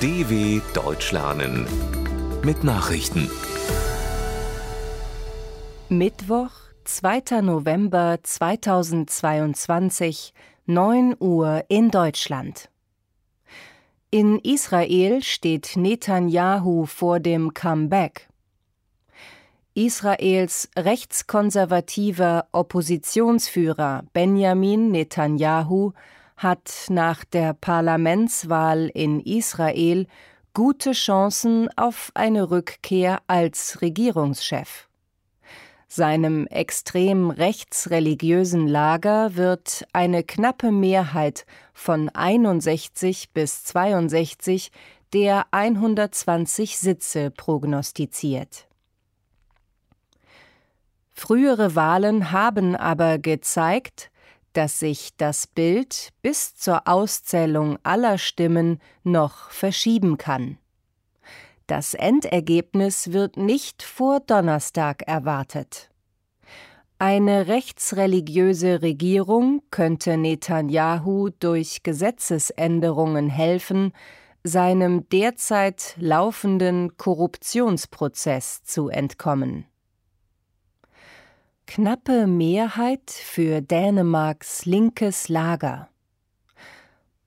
DW Deutsch lernen mit Nachrichten. Mittwoch, 2. November 2022, 9 Uhr in Deutschland. In Israel steht Netanyahu vor dem Comeback. Israels rechtskonservativer Oppositionsführer Benjamin Netanyahu hat nach der Parlamentswahl in Israel gute Chancen auf eine Rückkehr als Regierungschef. Seinem extrem rechtsreligiösen Lager wird eine knappe Mehrheit von 61 bis 62 der 120 Sitze prognostiziert. Frühere Wahlen haben aber gezeigt, dass sich das Bild bis zur Auszählung aller Stimmen noch verschieben kann. Das Endergebnis wird nicht vor Donnerstag erwartet. Eine rechtsreligiöse Regierung könnte Netanyahu durch Gesetzesänderungen helfen, seinem derzeit laufenden Korruptionsprozess zu entkommen. Knappe Mehrheit für Dänemarks linkes Lager.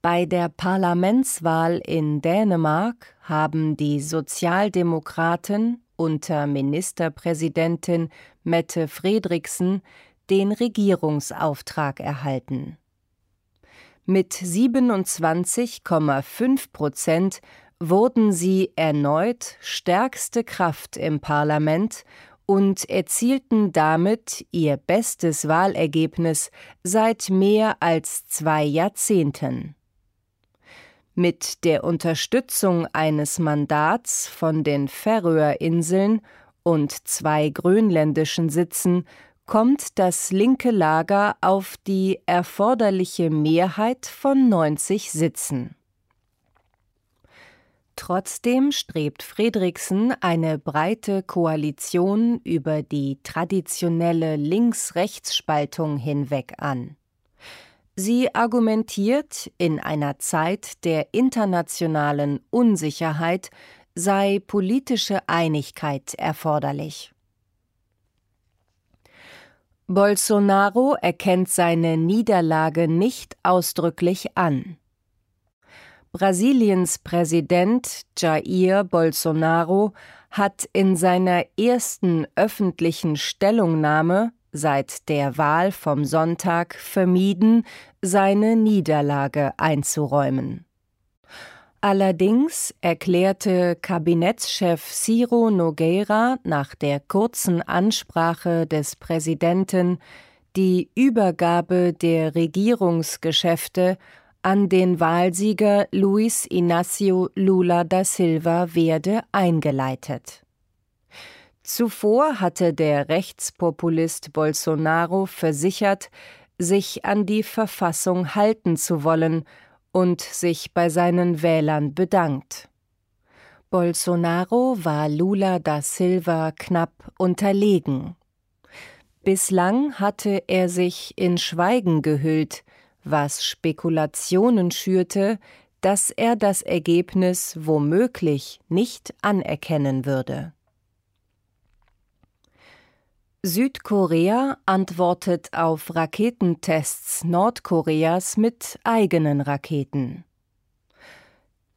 Bei der Parlamentswahl in Dänemark haben die Sozialdemokraten unter Ministerpräsidentin Mette Fredriksen den Regierungsauftrag erhalten. Mit 27,5 Prozent wurden sie erneut stärkste Kraft im Parlament und erzielten damit ihr bestes Wahlergebnis seit mehr als zwei Jahrzehnten. Mit der Unterstützung eines Mandats von den Färöerinseln und zwei grönländischen Sitzen kommt das linke Lager auf die erforderliche Mehrheit von 90 Sitzen. Trotzdem strebt Fredriksen eine breite Koalition über die traditionelle Links-Rechts-Spaltung hinweg an. Sie argumentiert, in einer Zeit der internationalen Unsicherheit sei politische Einigkeit erforderlich. Bolsonaro erkennt seine Niederlage nicht ausdrücklich an. Brasiliens Präsident Jair Bolsonaro hat in seiner ersten öffentlichen Stellungnahme seit der Wahl vom Sonntag vermieden, seine Niederlage einzuräumen. Allerdings erklärte Kabinettschef Ciro Nogueira nach der kurzen Ansprache des Präsidenten die Übergabe der Regierungsgeschäfte an den Wahlsieger Luis Inácio Lula da Silva werde eingeleitet. Zuvor hatte der Rechtspopulist Bolsonaro versichert, sich an die Verfassung halten zu wollen und sich bei seinen Wählern bedankt. Bolsonaro war Lula da Silva knapp unterlegen. Bislang hatte er sich in Schweigen gehüllt, was Spekulationen schürte, dass er das Ergebnis womöglich nicht anerkennen würde. Südkorea antwortet auf Raketentests Nordkoreas mit eigenen Raketen.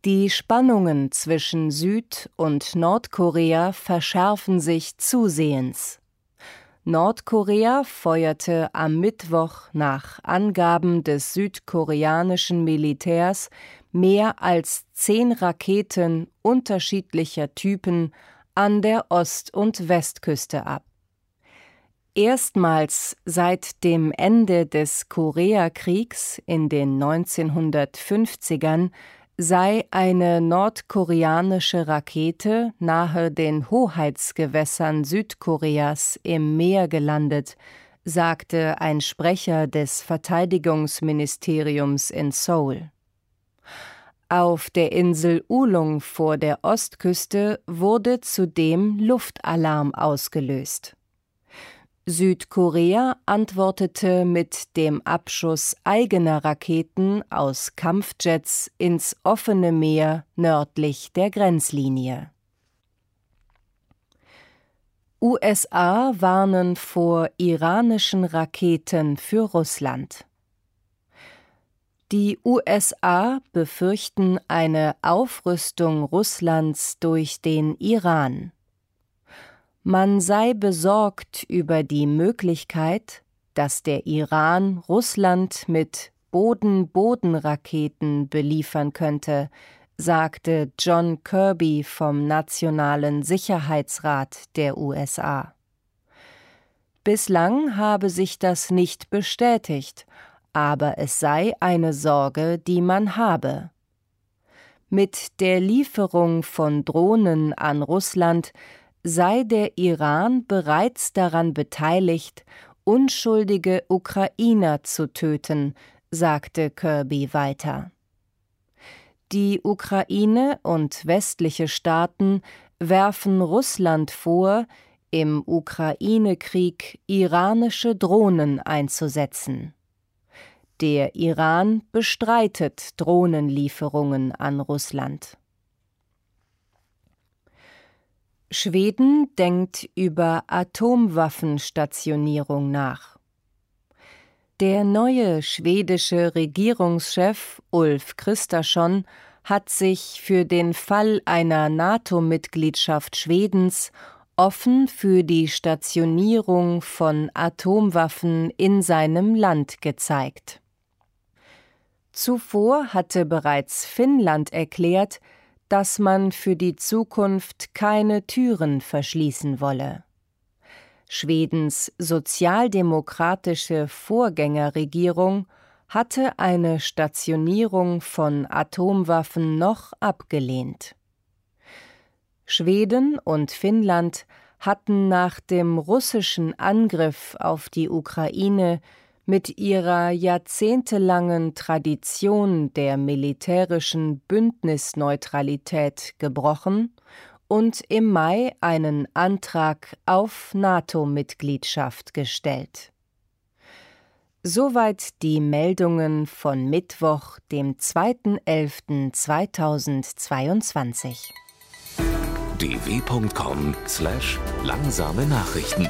Die Spannungen zwischen Süd- und Nordkorea verschärfen sich zusehends. Nordkorea feuerte am Mittwoch nach Angaben des südkoreanischen Militärs mehr als zehn Raketen unterschiedlicher Typen an der Ost- und Westküste ab. Erstmals seit dem Ende des Koreakriegs in den 1950ern sei eine nordkoreanische Rakete nahe den Hoheitsgewässern Südkoreas im Meer gelandet, sagte ein Sprecher des Verteidigungsministeriums in Seoul. Auf der Insel Ulung vor der Ostküste wurde zudem Luftalarm ausgelöst. Südkorea antwortete mit dem Abschuss eigener Raketen aus Kampfjets ins offene Meer nördlich der Grenzlinie. USA warnen vor iranischen Raketen für Russland. Die USA befürchten eine Aufrüstung Russlands durch den Iran. Man sei besorgt über die Möglichkeit, dass der Iran Russland mit Boden-Boden-Raketen beliefern könnte, sagte John Kirby vom Nationalen Sicherheitsrat der USA. Bislang habe sich das nicht bestätigt, aber es sei eine Sorge, die man habe. Mit der Lieferung von Drohnen an Russland sei der Iran bereits daran beteiligt, unschuldige Ukrainer zu töten, sagte Kirby weiter. Die Ukraine und westliche Staaten werfen Russland vor, im Ukraine-Krieg iranische Drohnen einzusetzen. Der Iran bestreitet Drohnenlieferungen an Russland. Schweden denkt über Atomwaffenstationierung nach. Der neue schwedische Regierungschef Ulf Kristersson hat sich für den Fall einer NATO-Mitgliedschaft Schwedens offen für die Stationierung von Atomwaffen in seinem Land gezeigt. Zuvor hatte bereits Finnland erklärt, dass man für die Zukunft keine Türen verschließen wolle. Schwedens sozialdemokratische Vorgängerregierung hatte eine Stationierung von Atomwaffen noch abgelehnt. Schweden und Finnland hatten nach dem russischen Angriff auf die Ukraine mit ihrer jahrzehntelangen Tradition der militärischen Bündnisneutralität gebrochen und im Mai einen Antrag auf NATO-Mitgliedschaft gestellt. Soweit die Meldungen von Mittwoch, dem 2.11.2022. dw.com/langsame Nachrichten